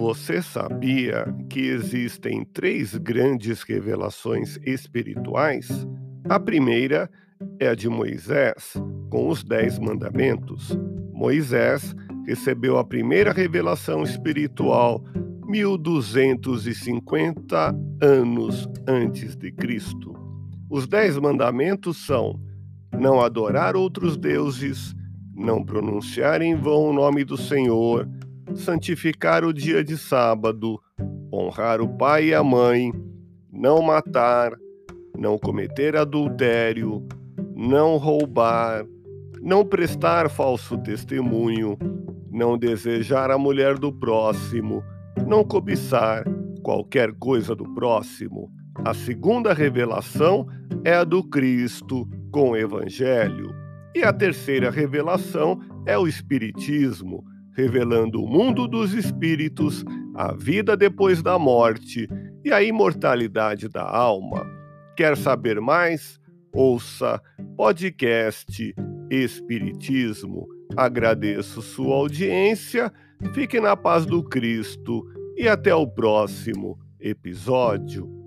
Você sabia que existem três grandes revelações espirituais? A primeira é a de Moisés, com os Dez Mandamentos. Moisés recebeu a primeira revelação espiritual 1250 anos antes de Cristo. Os Dez Mandamentos são: não adorar outros deuses, não pronunciar em vão o nome do Senhor santificar o dia de sábado, honrar o pai e a mãe, não matar, não cometer adultério, não roubar, não prestar falso testemunho, não desejar a mulher do próximo, não cobiçar qualquer coisa do próximo. A segunda revelação é a do Cristo com o Evangelho. E a terceira revelação é o Espiritismo revelando o mundo dos espíritos, a vida depois da morte e a imortalidade da alma. Quer saber mais? Ouça podcast Espiritismo. Agradeço sua audiência, fique na paz do Cristo e até o próximo episódio.